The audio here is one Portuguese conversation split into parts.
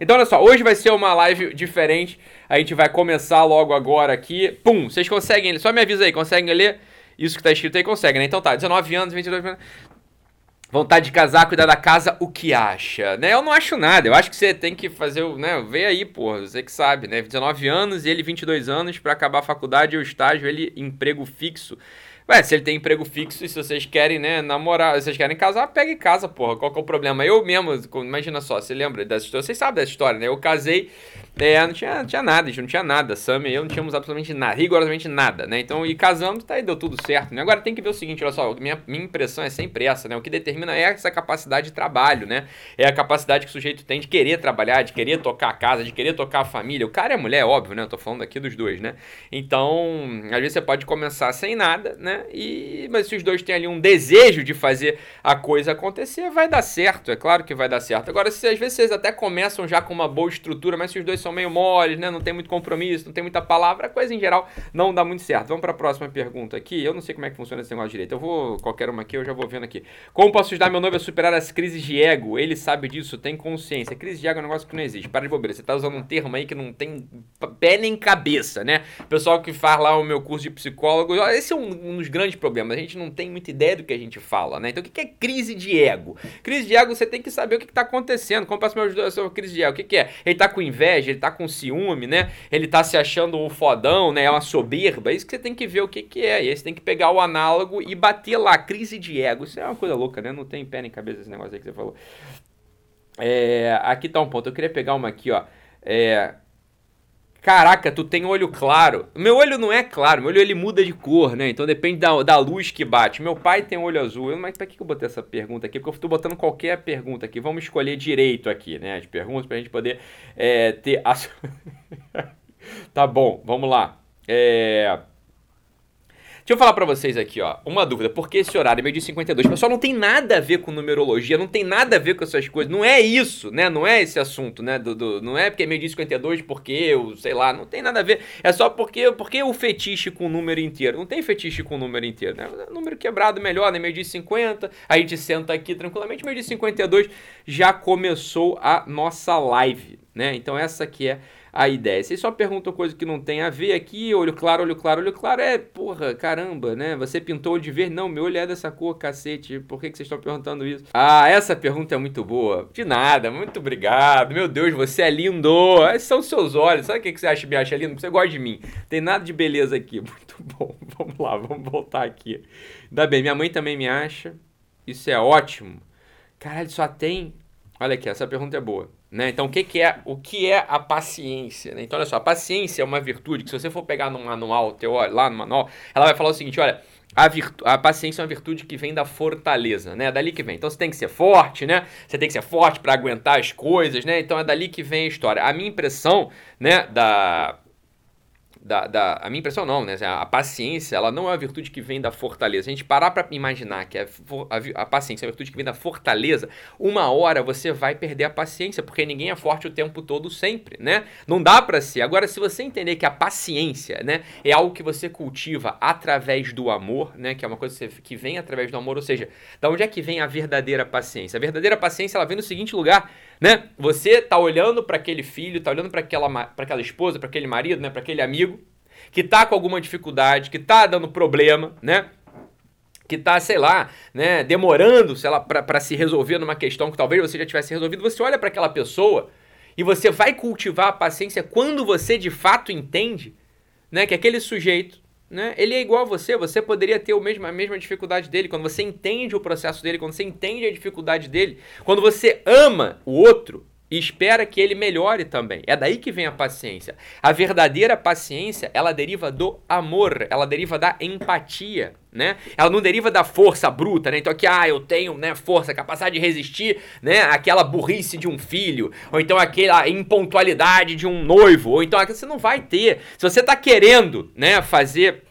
Então, olha só, hoje vai ser uma live diferente. A gente vai começar logo agora aqui. Pum, vocês conseguem, só me avisa aí, conseguem ler isso que tá escrito aí? Conseguem, né? Então tá, 19 anos, 22 anos. Vontade de casar, cuidar da casa, o que acha? Né? Eu não acho nada. Eu acho que você tem que fazer, né? Vê aí, pô, você que sabe, né? 19 anos e ele 22 anos para acabar a faculdade o estágio, ele emprego fixo. Ué, se ele tem emprego fixo e se vocês querem, né, namorar, se vocês querem casar, pegue casa, porra. Qual que é o problema? Eu mesmo, imagina só, você lembra dessa história? Vocês sabem dessa história, né? Eu casei, é, não tinha, não tinha nada, a gente não tinha nada. Sam e eu não tínhamos absolutamente nada, rigorosamente nada, né? Então, e casamos, tá aí, deu tudo certo, né? Agora tem que ver o seguinte, olha só, minha, minha impressão é sempre essa, né? O que determina é essa capacidade de trabalho, né? É a capacidade que o sujeito tem de querer trabalhar, de querer tocar a casa, de querer tocar a família. O cara é mulher, óbvio, né? Eu tô falando aqui dos dois, né? Então, às vezes você pode começar sem nada, né? E, mas se os dois têm ali um desejo de fazer a coisa acontecer, vai dar certo, é claro que vai dar certo. Agora, se às vezes vocês até começam já com uma boa estrutura, mas se os dois são meio moles, né? Não tem muito compromisso, não tem muita palavra, a coisa em geral não dá muito certo. Vamos para a próxima pergunta aqui. Eu não sei como é que funciona esse negócio direito. Eu vou, qualquer uma aqui, eu já vou vendo aqui. Como posso ajudar meu noivo a superar as crises de ego? Ele sabe disso, tem consciência. Crise de ego é um negócio que não existe. Para de bobeira. Você tá usando um termo aí que não tem pé nem cabeça, né? Pessoal que faz lá o meu curso de psicólogo, esse é um, um dos grandes problemas. A gente não tem muita ideia do que a gente fala, né? Então, o que é crise de ego? Crise de ego, você tem que saber o que está acontecendo. Como posso me ajudar a sua crise de ego? O que, que é? Ele tá com inveja, ele tá com ciúme, né? Ele tá se achando um fodão, né? É uma soberba. É isso que você tem que ver o que, que é. E aí você tem que pegar o análogo e bater lá. Crise de ego. Isso é uma coisa louca, né? Não tem pé nem cabeça esse negócio aí que você falou. É, aqui tá um ponto. Eu queria pegar uma aqui, ó. É, Caraca, tu tem olho claro. Meu olho não é claro, meu olho ele muda de cor, né? Então depende da, da luz que bate. Meu pai tem olho azul. Mas pra que eu botei essa pergunta aqui? Porque eu tô botando qualquer pergunta aqui. Vamos escolher direito aqui, né? As perguntas pra gente poder é, ter. A... tá bom, vamos lá. É. Deixa eu falar para vocês aqui, ó, uma dúvida. Por que esse horário é meio de 52? Pessoal, não tem nada a ver com numerologia, não tem nada a ver com essas coisas. Não é isso, né? Não é esse assunto, né? Do, do não é porque é meio de 52 porque eu, sei lá, não tem nada a ver. É só porque, porque o fetiche com o número inteiro. Não tem fetiche com o número inteiro, né? Número quebrado melhor, né? Meio de 50. A gente senta aqui tranquilamente. Meio de 52 já começou a nossa live, né? Então essa aqui é a ideia. Vocês só perguntam coisa que não tem a ver aqui, olho claro, olho claro, olho claro, é, porra, caramba, né? Você pintou de verde? Não, meu olho é dessa cor, cacete, por que, que vocês estão perguntando isso? Ah, essa pergunta é muito boa. De nada, muito obrigado. Meu Deus, você é lindo. Esses são seus olhos. Sabe o que, que você acha, me acha lindo? Você gosta de mim. Tem nada de beleza aqui. Muito bom. Vamos lá, vamos voltar aqui. Ainda bem, minha mãe também me acha. Isso é ótimo. Caralho, só tem. Olha aqui, essa pergunta é boa. Né? Então, o que, que, é, o que é a paciência? Né? Então, olha só, a paciência é uma virtude que, se você for pegar no manual, teórico, lá no manual, ela vai falar o seguinte: olha, a, virtu a paciência é uma virtude que vem da fortaleza, né? É dali que vem. Então você tem que ser forte, né? Você tem que ser forte para aguentar as coisas, né? Então é dali que vem a história. A minha impressão, né, da, da, da, a minha impressão não, né? A paciência, ela não é uma virtude que vem da fortaleza. Se a gente parar para imaginar que a, a, a, paciência é uma virtude que vem da fortaleza, uma hora você vai perder a paciência, porque ninguém é forte o tempo todo sempre, né? Não dá para ser. Agora, se você entender que a paciência, né, é algo que você cultiva através do amor, né, que é uma coisa que vem através do amor, ou seja, da onde é que vem a verdadeira paciência? A verdadeira paciência, ela vem no seguinte lugar, né? Você tá olhando para aquele filho, tá olhando para aquela, para aquela esposa, para aquele marido, né, para aquele amigo que tá com alguma dificuldade, que tá dando problema, né? Que tá, sei lá, né, demorando, sei lá, para se resolver numa questão que talvez você já tivesse resolvido, você olha para aquela pessoa e você vai cultivar a paciência quando você de fato entende, né, que aquele sujeito né? Ele é igual a você, você poderia ter o mesmo, a mesma dificuldade dele. Quando você entende o processo dele, quando você entende a dificuldade dele, quando você ama o outro e espera que ele melhore também. É daí que vem a paciência. A verdadeira paciência, ela deriva do amor, ela deriva da empatia, né? Ela não deriva da força bruta, né? Então aqui, ah, eu tenho, né, força, capacidade de resistir, né, aquela burrice de um filho, ou então aquela impontualidade de um noivo, ou então você não vai ter. Se você tá querendo, né, fazer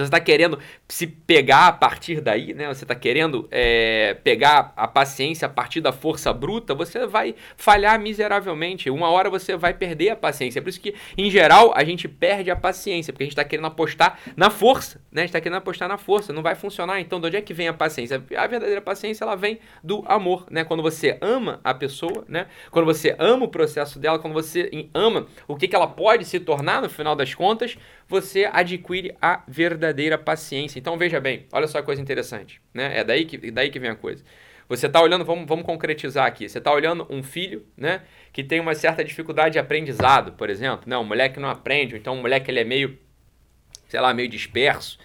você está querendo se pegar a partir daí, né? Você está querendo é, pegar a paciência a partir da força bruta, você vai falhar miseravelmente. Uma hora você vai perder a paciência. É por isso que, em geral, a gente perde a paciência, porque a gente está querendo apostar na força, né? A gente está querendo apostar na força, não vai funcionar. Então, de onde é que vem a paciência? A verdadeira paciência, ela vem do amor, né? Quando você ama a pessoa, né? Quando você ama o processo dela, quando você ama o que, que ela pode se tornar no final das contas, você adquire a verdadeira paciência. Então veja bem, olha só a coisa interessante, né? É daí que, daí que vem a coisa. Você está olhando, vamos, vamos concretizar aqui. Você está olhando um filho, né, que tem uma certa dificuldade de aprendizado, por exemplo, né? Um moleque não aprende, então um moleque ele é meio, sei lá, meio disperso.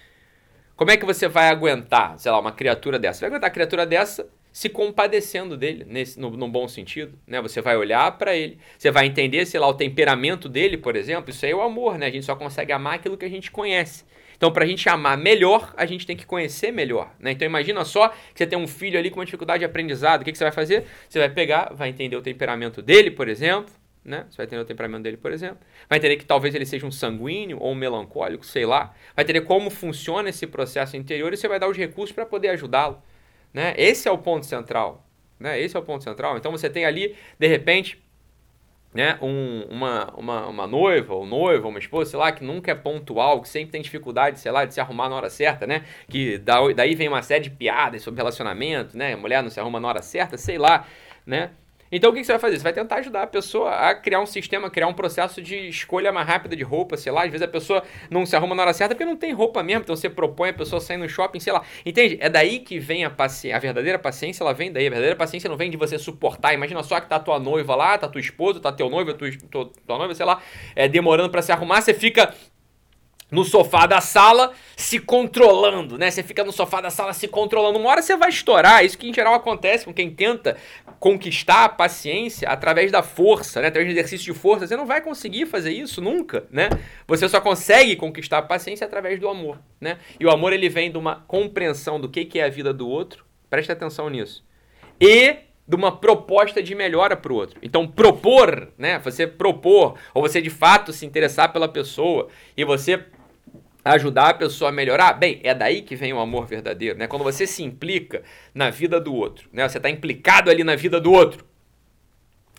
Como é que você vai aguentar, sei lá, uma criatura dessa? Você vai aguentar a criatura dessa se compadecendo dele, nesse, no, no bom sentido. Né? Você vai olhar para ele, você vai entender, sei lá, o temperamento dele, por exemplo. Isso aí é o amor, né? A gente só consegue amar aquilo que a gente conhece. Então, para a gente amar melhor, a gente tem que conhecer melhor. Né? Então, imagina só que você tem um filho ali com uma dificuldade de aprendizado. O que, que você vai fazer? Você vai pegar, vai entender o temperamento dele, por exemplo. Né? Você vai entender o temperamento dele, por exemplo. Vai entender que talvez ele seja um sanguíneo ou um melancólico, sei lá. Vai entender como funciona esse processo interior e você vai dar os recursos para poder ajudá-lo. Né? Esse é o ponto central. Né? Esse é o ponto central. Então você tem ali, de repente, né, um, uma, uma, uma noiva, ou noiva, uma esposa, sei lá, que nunca é pontual, que sempre tem dificuldade, sei lá, de se arrumar na hora certa, né? Que daí vem uma série de piadas sobre relacionamento, né? Mulher não se arruma na hora certa, sei lá, né? Então o que você vai fazer? Você vai tentar ajudar a pessoa a criar um sistema, criar um processo de escolha mais rápida de roupa, sei lá. Às vezes a pessoa não se arruma na hora certa porque não tem roupa mesmo. Então você propõe a pessoa sair no shopping, sei lá. Entende? É daí que vem a paciência. A verdadeira paciência, ela vem daí. A verdadeira paciência não vem de você suportar. Imagina só que tá tua noiva lá, tá tua esposa, tá teu noivo, tua, tua, tua noiva, sei lá, é, demorando para se arrumar. Você fica no sofá da sala se controlando, né? Você fica no sofá da sala se controlando. Uma hora você vai estourar. Isso que em geral acontece com quem tenta conquistar a paciência através da força, né? Através de exercício de força. Você não vai conseguir fazer isso nunca, né? Você só consegue conquistar a paciência através do amor, né? E o amor ele vem de uma compreensão do que, que é a vida do outro. Preste atenção nisso. E de uma proposta de melhora para o outro. Então, propor, né? Você propor, ou você de fato se interessar pela pessoa e você ajudar a pessoa a melhorar, bem, é daí que vem o amor verdadeiro, né? Quando você se implica na vida do outro, né? Você está implicado ali na vida do outro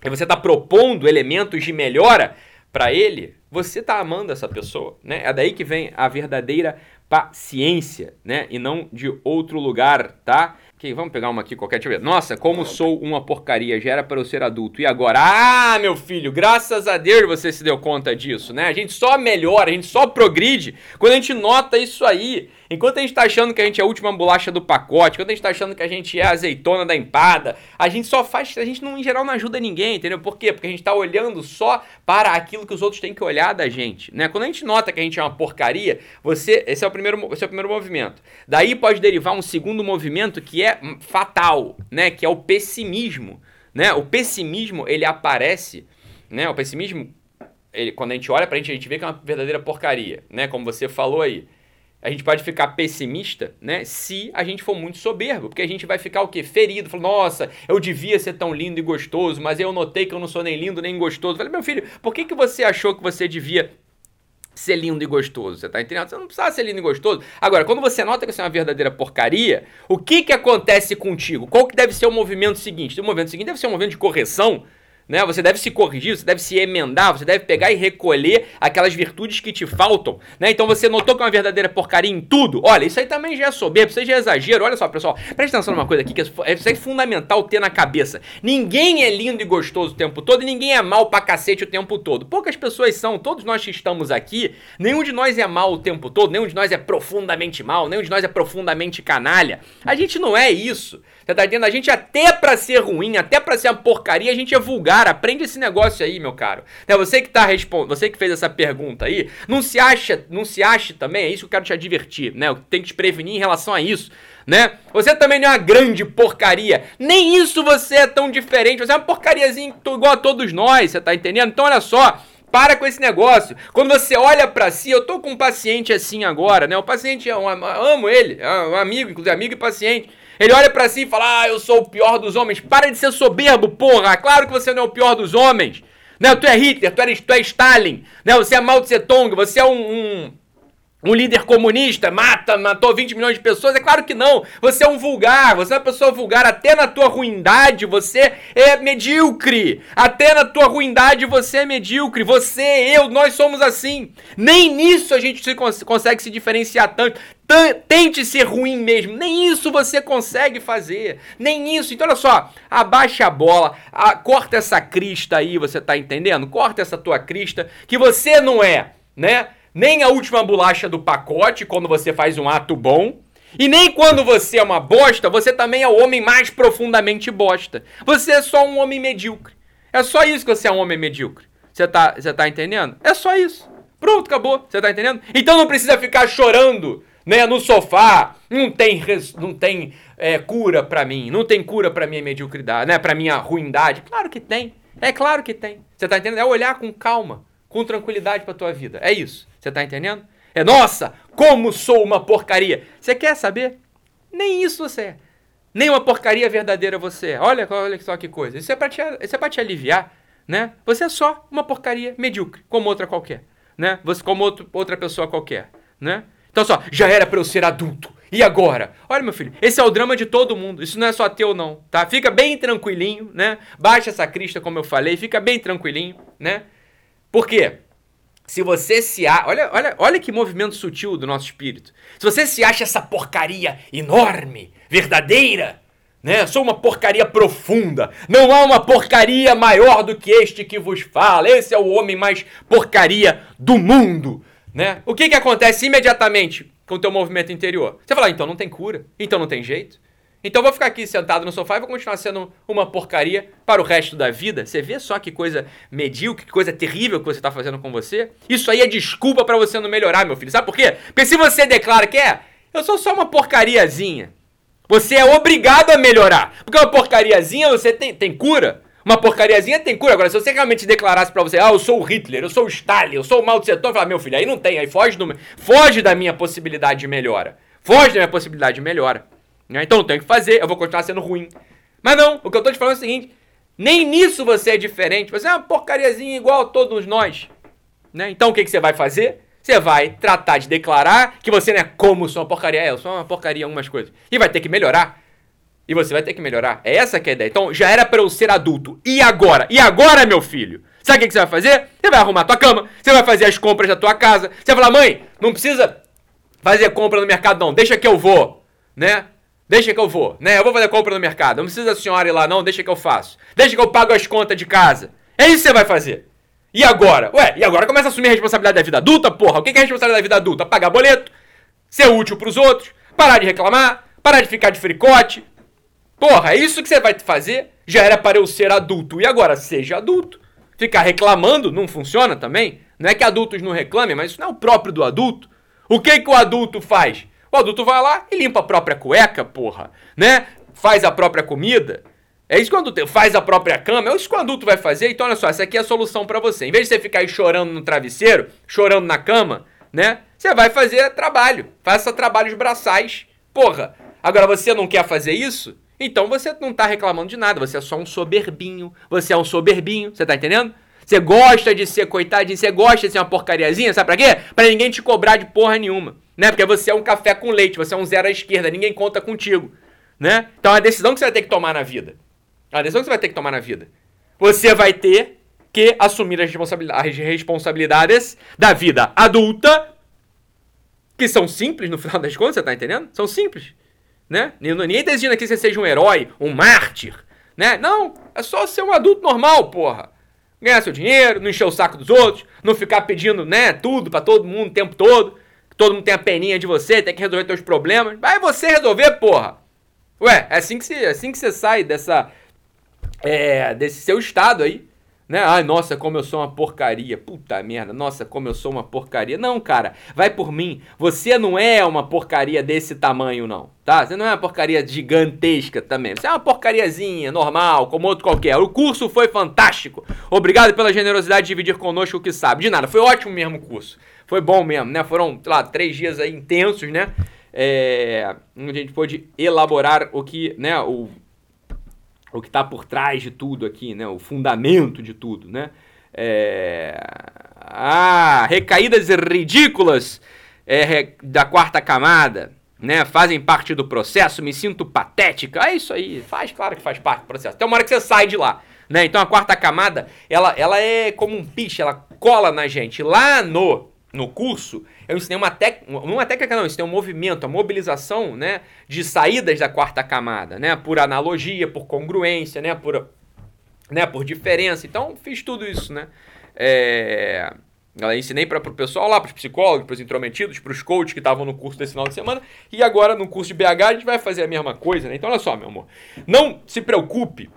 e você está propondo elementos de melhora para ele, você está amando essa pessoa, né? É daí que vem a verdadeira paciência, né? E não de outro lugar, tá? Ok, vamos pegar uma aqui qualquer. Deixa eu ver. Nossa, como sou uma porcaria. Já era para eu ser adulto. E agora? Ah, meu filho, graças a Deus você se deu conta disso, né? A gente só melhora, a gente só progride quando a gente nota isso aí. Enquanto a gente tá achando que a gente é a última bolacha do pacote, enquanto a gente tá achando que a gente é a azeitona da empada, a gente só faz. A gente, não, em geral, não ajuda ninguém, entendeu? Por quê? Porque a gente tá olhando só para aquilo que os outros têm que olhar da gente, né? Quando a gente nota que a gente é uma porcaria, você. Esse é o primeiro, esse é o primeiro movimento. Daí pode derivar um segundo movimento que é fatal, né? Que é o pessimismo, né? O pessimismo, ele aparece, né? O pessimismo, ele, quando a gente olha pra gente, a gente vê que é uma verdadeira porcaria, né? Como você falou aí. A gente pode ficar pessimista, né? Se a gente for muito soberbo, porque a gente vai ficar o quê? Ferido, falando, nossa, eu devia ser tão lindo e gostoso, mas eu notei que eu não sou nem lindo nem gostoso. Falei, meu filho, por que, que você achou que você devia ser lindo e gostoso, você tá entendendo? Você não precisa ser lindo e gostoso. Agora, quando você nota que você é uma verdadeira porcaria, o que que acontece contigo? Qual que deve ser o movimento seguinte? O movimento seguinte deve ser um movimento de correção, né? Você deve se corrigir, você deve se emendar, você deve pegar e recolher aquelas virtudes que te faltam, né? Então você notou que é uma verdadeira porcaria em tudo? Olha, isso aí também já é soberbo, isso aí já é exagero. Olha só, pessoal, presta atenção numa coisa aqui que é, isso é fundamental ter na cabeça. Ninguém é lindo e gostoso o tempo todo e ninguém é mal pra cacete o tempo todo. Poucas pessoas são, todos nós que estamos aqui, nenhum de nós é mal o tempo todo, nenhum de nós é profundamente mal, nenhum de nós é profundamente canalha. A gente não é isso. Você tá entendendo? A gente até pra ser ruim, até pra ser uma porcaria, a gente é vulgar. Aprende esse negócio aí, meu caro. É você que tá respondendo, você que fez essa pergunta aí, não se acha, não se ache também, é isso que eu quero te advertir, né? Eu tenho que te prevenir em relação a isso, né? Você também não é uma grande porcaria. Nem isso você é tão diferente. Você é uma porcariazinha igual a todos nós, você tá entendendo? Então olha só, para com esse negócio. Quando você olha para si, eu tô com um paciente assim agora, né? O paciente é um, amo ele, é um amigo, inclusive amigo e paciente. Ele olha para si e fala: Ah, eu sou o pior dos homens. Para de ser soberbo, porra. Claro que você não é o pior dos homens. Né? Tu é Hitler, tu é, tu é Stalin. Né? Você é Mao Tse Tung, você é um, um Um líder comunista mata, matou 20 milhões de pessoas? É claro que não. Você é um vulgar, você é uma pessoa vulgar. Até na tua ruindade você é medíocre. Até na tua ruindade você é medíocre. Você, eu, nós somos assim. Nem nisso a gente se cons consegue se diferenciar tanto. Tente ser ruim mesmo. Nem isso você consegue fazer. Nem isso. Então, olha só. Abaixa a bola. A, corta essa crista aí, você tá entendendo? Corta essa tua crista. Que você não é, né? Nem a última bolacha do pacote quando você faz um ato bom. E nem quando você é uma bosta, você também é o homem mais profundamente bosta. Você é só um homem medíocre. É só isso que você é um homem medíocre. Você tá, você tá entendendo? É só isso. Pronto, acabou. Você tá entendendo? Então não precisa ficar chorando, né, no sofá. Não tem, não tem é, cura pra mim. Não tem cura pra minha mediocridade, né, pra minha ruindade. Claro que tem. É claro que tem. Você tá entendendo? É olhar com calma, com tranquilidade pra tua vida. É isso. Você tá entendendo? É, nossa, como sou uma porcaria. Você quer saber? Nem isso você é. Nem uma porcaria verdadeira você é. Olha, olha só que coisa. Isso é pra te, isso é pra te aliviar, né? Você é só uma porcaria medíocre, como outra qualquer, né? Você como outro, outra pessoa qualquer, né? Então só, já era para eu ser adulto. E agora? Olha, meu filho, esse é o drama de todo mundo. Isso não é só teu, não, tá? Fica bem tranquilinho, né? Baixa essa crista, como eu falei, fica bem tranquilinho, né? Por quê? Se você se acha. Olha, olha, olha que movimento sutil do nosso espírito. Se você se acha essa porcaria enorme, verdadeira, né? Sou uma porcaria profunda. Não há uma porcaria maior do que este que vos fala. Esse é o homem mais porcaria do mundo, né? O que que acontece imediatamente com o teu movimento interior? Você fala, ah, então não tem cura, então não tem jeito. Então vou ficar aqui sentado no sofá e vou continuar sendo uma porcaria para o resto da vida. Você vê só que coisa medíocre, que coisa terrível que você está fazendo com você? Isso aí é desculpa para você não melhorar, meu filho. Sabe por quê? Porque se você declara que é, eu sou só uma porcariazinha. Você é obrigado a melhorar. Porque uma porcariazinha você tem, tem cura. Uma porcariazinha tem cura. Agora, se você realmente declarasse para você, ah, eu sou o Hitler, eu sou o Stalin, eu sou o Mao Tse Tung, falar, meu filho, aí não tem, aí foge, do, foge da minha possibilidade de melhora. Foge da minha possibilidade de melhora. Né? Então não tenho que fazer, eu vou continuar sendo ruim. Mas não, o que eu tô te falando é o seguinte: nem nisso você é diferente. Você é uma porcariazinha igual a todos nós. Né? Então o que, que você vai fazer? Você vai tratar de declarar que você não é como sou uma porcaria. É, eu sou uma porcaria em algumas coisas. E vai ter que melhorar. E você vai ter que melhorar. É essa que é a ideia. Então já era para eu ser adulto. E agora? E agora, meu filho? Sabe o que, que você vai fazer? Você vai arrumar tua cama, você vai fazer as compras da tua casa. Você vai falar, mãe, não precisa fazer compra no mercado, não. Deixa que eu vou. Né? Deixa que eu vou, né? Eu vou fazer compra no mercado. Não precisa a senhora ir lá, não. Deixa que eu faço. Deixa que eu pago as contas de casa. É isso que você vai fazer. E agora? Ué, e agora começa a assumir a responsabilidade da vida adulta, porra. O que é a responsabilidade da vida adulta? Pagar boleto, ser útil pros outros, parar de reclamar, parar de ficar de fricote. Porra, é isso que você vai fazer? Já era para eu ser adulto. E agora, seja adulto. Ficar reclamando não funciona também? Não é que adultos não reclamem, mas isso não é o próprio do adulto. O que, que o adulto faz? O adulto vai lá e limpa a própria cueca, porra, né? Faz a própria comida. É isso que o adulto faz a própria cama, é isso que o adulto vai fazer. Então, olha só, essa aqui é a solução para você. Em vez de você ficar aí chorando no travesseiro, chorando na cama, né? Você vai fazer trabalho. Faça trabalhos braçais. Porra, agora você não quer fazer isso? Então você não tá reclamando de nada. Você é só um soberbinho. Você é um soberbinho. Você tá entendendo? Você gosta de ser coitadinho, você gosta de ser uma porcariazinha, sabe pra quê? Pra ninguém te cobrar de porra nenhuma, né? Porque você é um café com leite, você é um zero à esquerda, ninguém conta contigo, né? Então é a decisão que você vai ter que tomar na vida. É a decisão que você vai ter que tomar na vida. Você vai ter que assumir as, responsabilidades, as responsabilidades da vida adulta, que são simples no final das contas, você tá entendendo? São simples, né? Ninguém tá exigindo aqui que você seja um herói, um mártir, né? Não, é só ser um adulto normal, porra ganhar seu dinheiro, não encher o saco dos outros, não ficar pedindo, né, tudo para todo mundo o tempo todo, todo mundo tem a peninha de você, tem que resolver teus problemas. Vai você resolver, porra. Ué, é assim que você, é assim que você sai dessa é, desse seu estado aí, né? Ai, nossa, como eu sou uma porcaria. Puta merda, nossa, como eu sou uma porcaria. Não, cara, vai por mim. Você não é uma porcaria desse tamanho, não, tá? Você não é uma porcaria gigantesca também. Você é uma porcariazinha, normal, como outro qualquer. O curso foi fantástico. Obrigado pela generosidade de dividir conosco o que sabe. De nada, foi ótimo mesmo o curso. Foi bom mesmo, né? Foram, sei lá, três dias aí intensos, né? É, onde a gente pôde elaborar o que, né, o o que está por trás de tudo aqui, né? O fundamento de tudo, né? É... Ah, recaídas ridículas é, da quarta camada, né? Fazem parte do processo, me sinto patética. É isso aí, faz, claro que faz parte do processo. Tem uma hora que você sai de lá. Né? Então a quarta camada, ela, ela é como um piche, ela cola na gente. Lá no, no curso, eu ensinei uma técnica, uma técnica não, eu ensinei um movimento, a mobilização, né, de saídas da quarta camada, né, por analogia, por congruência, né, por, né, por diferença. Então, fiz tudo isso, né. É... Eu ensinei para o pessoal lá, para os psicólogos, para os intrometidos, para os coaches que estavam no curso desse final de semana. E agora no curso de BH a gente vai fazer a mesma coisa, né? Então olha só, meu amor. Não se preocupe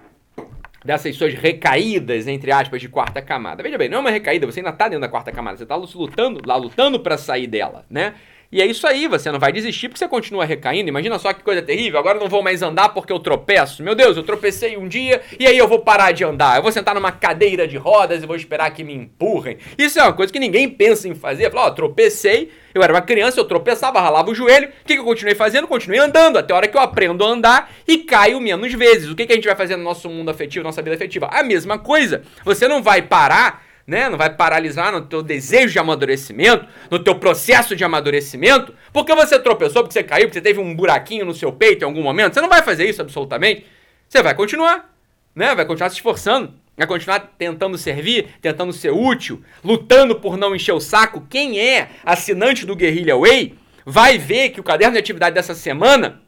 dessas suas recaídas, entre aspas, de quarta camada. Veja bem, não é uma recaída, você ainda está dentro da quarta camada, você está lutando lá, lutando para sair dela, né? E é isso aí, você não vai desistir porque você continua recaindo. Imagina só que coisa terrível. Agora eu não vou mais andar porque eu tropeço. Meu Deus, eu tropecei um dia e aí eu vou parar de andar. Eu vou sentar numa cadeira de rodas e vou esperar que me empurrem. Isso é uma coisa que ninguém pensa em fazer. Falar, ó, tropecei, eu era uma criança, eu tropeçava, ralava o joelho. O que, que eu continuei fazendo? Continuei andando até a hora que eu aprendo a andar e caio menos vezes. O que, que a gente vai fazer no nosso mundo afetivo, nossa vida afetiva? A mesma coisa. Você não vai parar né? Não vai paralisar no teu desejo de amadurecimento, no teu processo de amadurecimento, porque você tropeçou, porque você caiu, porque você teve um buraquinho no seu peito em algum momento. Você não vai fazer isso absolutamente. Você vai continuar, né? Vai continuar se esforçando, vai continuar tentando servir, tentando ser útil, lutando por não encher o saco. Quem é assinante do Guerrilla Way vai ver que o caderno de atividade dessa semana,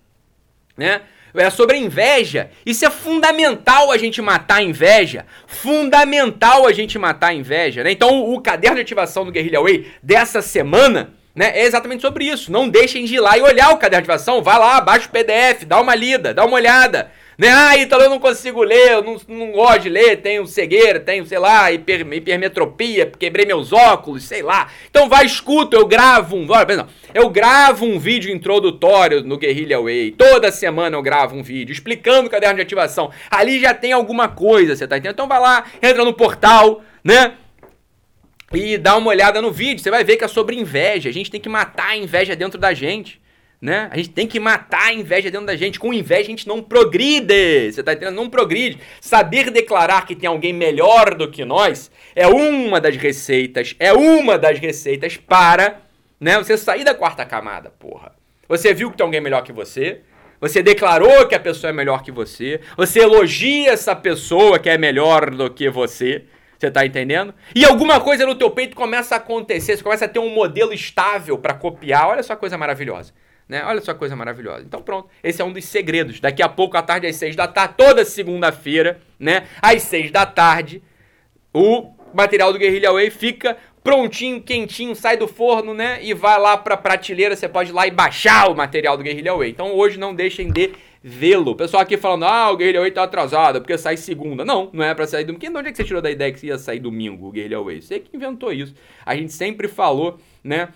né? É sobre a inveja. Isso é fundamental a gente matar a inveja. Fundamental a gente matar a inveja, né? Então, o, caderno de ativação do Guerrilla Way dessa semana, né, é exatamente sobre isso. Não deixem de ir lá e olhar o caderno de ativação. Vai lá, baixa o PDF, dá uma lida, dá uma olhada. Né? Ah, Ítalo, eu não consigo ler, eu não, não gosto de ler, tenho cegueira, tenho, sei lá, hiper, hipermetropia, quebrei meus óculos, sei lá. Então vai, escuta, eu gravo um. Olha, não, eu gravo um vídeo introdutório no Guerrilla Way. Toda semana eu gravo um vídeo explicando o caderno de ativação. Ali já tem alguma coisa, você tá entendendo? Então vai lá, entra no portal, né? E dá uma olhada no vídeo, você vai ver que é sobre inveja. A gente tem que matar a inveja dentro da gente né? A gente tem que matar a inveja dentro da gente. Com inveja a gente não progride. Você tá entendendo? Não progride. Saber declarar que tem alguém melhor do que nós é uma das receitas, é uma das receitas para, né, você sair da quarta camada, porra. Você viu que tem alguém melhor que você? Você declarou que a pessoa é melhor que você? Você elogia essa pessoa que é melhor do que você? Você tá entendendo? E alguma coisa no teu peito começa a acontecer, você começa a ter um modelo estável para copiar. Olha só a coisa maravilhosa. Né? Olha só coisa maravilhosa. Então pronto, esse é um dos segredos. Daqui a pouco, à tarde, às seis da tarde, toda segunda-feira, né? Às seis da tarde, o material do Guerrilla Way fica prontinho, quentinho, sai do forno, né? E vai lá pra prateleira, você pode ir lá e baixar o material do Guerrilla Way. Então hoje não deixem de vê-lo. Pessoal aqui falando, ah, o Guerrilla Way tá atrasado, porque sai segunda. Não, não é pra sair domingo. De onde é que você tirou da ideia que ia sair domingo, o Guerrilla Way? Você que inventou isso. A gente sempre falou, né?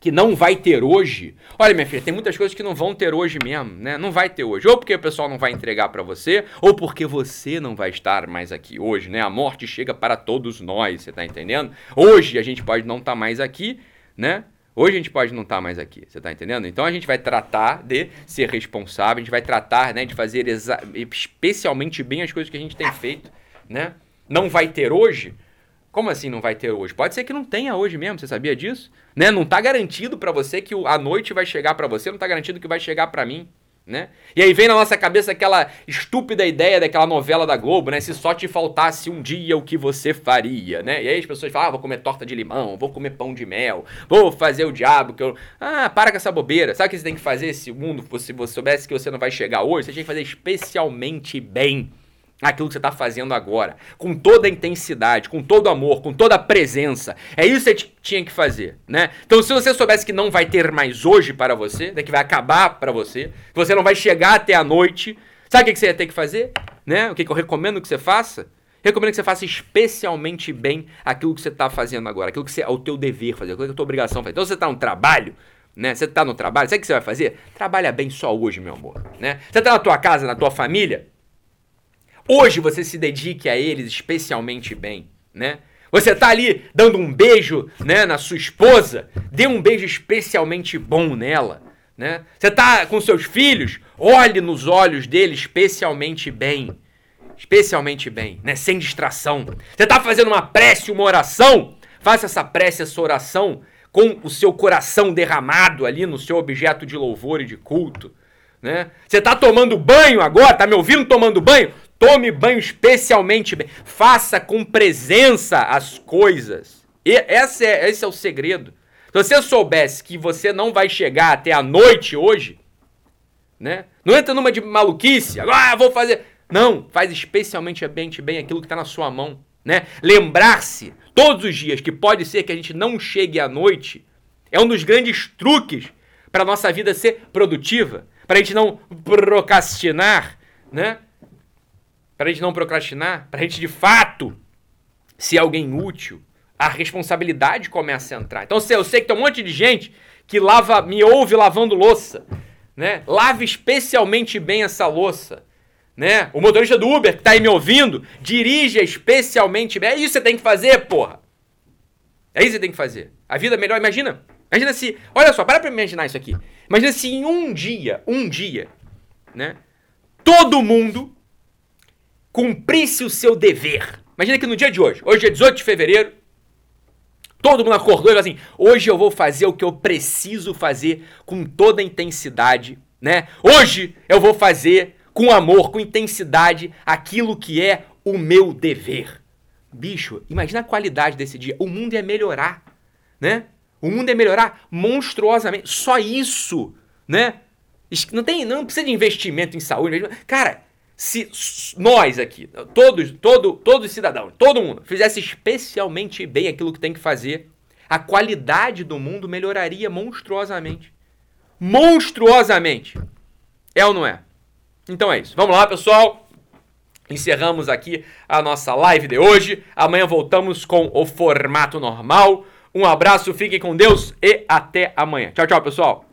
Que não vai ter hoje. Olha, minha filha, tem muitas coisas que não vão ter hoje mesmo, né? Não vai ter hoje. Ou porque o pessoal não vai entregar para você, ou porque você não vai estar mais aqui hoje, né? A morte chega para todos nós, você tá entendendo? Hoje a gente pode não estar tá mais aqui, né? Hoje a gente pode não estar tá mais aqui, você tá entendendo? Então a gente vai tratar de ser responsável, a gente vai tratar, né, de fazer especialmente bem as coisas que a gente tem feito, né? Não vai ter hoje, como assim não vai ter hoje? Pode ser que não tenha hoje mesmo, você sabia disso? Né? Não está garantido para você que a noite vai chegar para você, não está garantido que vai chegar para mim. Né? E aí vem na nossa cabeça aquela estúpida ideia daquela novela da Globo, né? Se só te faltasse um dia o que você faria, né? E aí as pessoas falam, ah, vou comer torta de limão, vou comer pão de mel, vou fazer o diabo que eu... Ah, para com essa bobeira. Sabe o que você tem que fazer se o mundo, se você soubesse que você não vai chegar hoje? Você tem que fazer especialmente bem aquilo que você está fazendo agora, com toda a intensidade, com todo o amor, com toda a presença. É isso que você tinha que fazer, né? Então, se você soubesse que não vai ter mais hoje para você, né, que vai acabar para você, que você não vai chegar até a noite, sabe o que você ia ter que fazer? Né? O que eu recomendo que você faça? Recomendo que você faça especialmente bem aquilo que você está fazendo agora, aquilo que você, é o teu dever fazer, aquilo que é a tua obrigação fazer. Então, você está no trabalho, né? Você está no trabalho, sabe o que você vai fazer? Trabalha bem só hoje, meu amor, né? Você está na tua casa, na tua família, hoje você se dedique a eles especialmente bem, né? Você tá ali dando um beijo, né, na sua esposa, dê um beijo especialmente bom nela, né? Você tá com seus filhos, olhe nos olhos deles especialmente bem, especialmente bem, né, sem distração. Você tá fazendo uma prece, uma oração, faça essa prece, essa oração com o seu coração derramado ali no seu objeto de louvor e de culto, né? Você tá tomando banho agora, tá me ouvindo tomando banho? Tome banho especialmente bem. Faça com presença as coisas. E esse é, esse é o segredo. Se você soubesse que você não vai chegar até a noite hoje, né? Não entra numa de maluquice, agora ah, vou fazer. Não, faz especialmente bem, bem aquilo que está na sua mão, né? Lembrar-se todos os dias que pode ser que a gente não chegue à noite é um dos grandes truques para a nossa vida ser produtiva, para a gente não procrastinar, né? Para a gente não procrastinar, para a gente de fato ser alguém útil, a responsabilidade começa a entrar. Então, eu sei que tem um monte de gente que lava, me ouve lavando louça, né? Lave especialmente bem essa louça, né? O motorista do Uber que tá aí me ouvindo, dirija especialmente bem. É isso que você tem que fazer, porra. É isso que você tem que fazer. A vida é melhor, imagina. Imagina se, olha só, para pra imaginar isso aqui. Imagina se em um dia, um dia, né? Todo mundo cumprisse o seu dever. Imagina que no dia de hoje, hoje é 18 de fevereiro, Todo mundo acordou e falou assim: hoje eu vou fazer o que eu preciso fazer com toda a intensidade, né? Hoje eu vou fazer com amor, com intensidade, aquilo que é o meu dever. Bicho, imagina a qualidade desse dia. O mundo ia melhorar, né? O mundo ia melhorar monstruosamente. Só isso, né? Não tem, não precisa de investimento em saúde. Cara, se nós aqui, todos, todo, todos cidadãos, todo mundo, fizesse especialmente bem aquilo que tem que fazer, a qualidade do mundo melhoraria monstruosamente. Monstruosamente. É ou não é? Então é isso. Vamos lá, pessoal. Encerramos aqui a nossa live de hoje. Amanhã voltamos com o formato normal. Um abraço, fiquem com Deus e até amanhã. Tchau, tchau, pessoal.